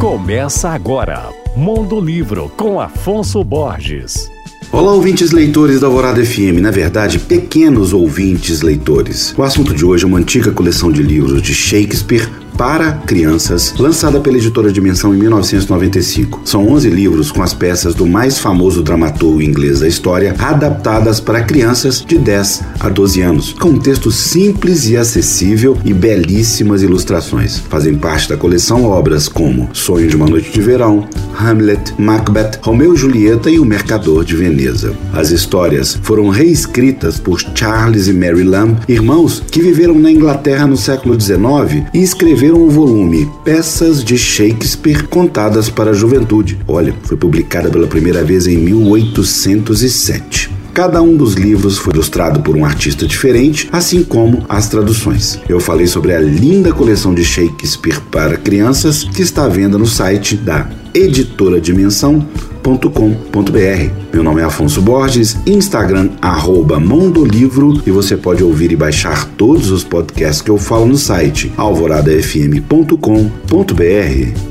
Começa agora, Mundo Livro com Afonso Borges. Olá, ouvintes leitores da Alvorada FM, na verdade, pequenos ouvintes leitores. O assunto de hoje é uma antiga coleção de livros de Shakespeare para crianças, lançada pela editora Dimensão em 1995. São 11 livros com as peças do mais famoso dramaturgo inglês da história, adaptadas para crianças de 10 a 12 anos, com um texto simples e acessível e belíssimas ilustrações. Fazem parte da coleção obras como Sonho de uma Noite de Verão, Hamlet, Macbeth, Romeu e Julieta e O Mercador de Veneza. As histórias foram reescritas por Charles e Mary Lamb, irmãos que viveram na Inglaterra no século XIX e escreveram escreveram o volume Peças de Shakespeare Contadas para a Juventude. Olha, foi publicada pela primeira vez em 1807. Cada um dos livros foi ilustrado por um artista diferente, assim como as traduções. Eu falei sobre a linda coleção de Shakespeare para crianças que está à venda no site da editora Dimensão.com.br. Meu nome é Afonso Borges, Instagram arroba Mondolivro e você pode ouvir e baixar todos os podcasts que eu falo no site alvoradafm.com.br.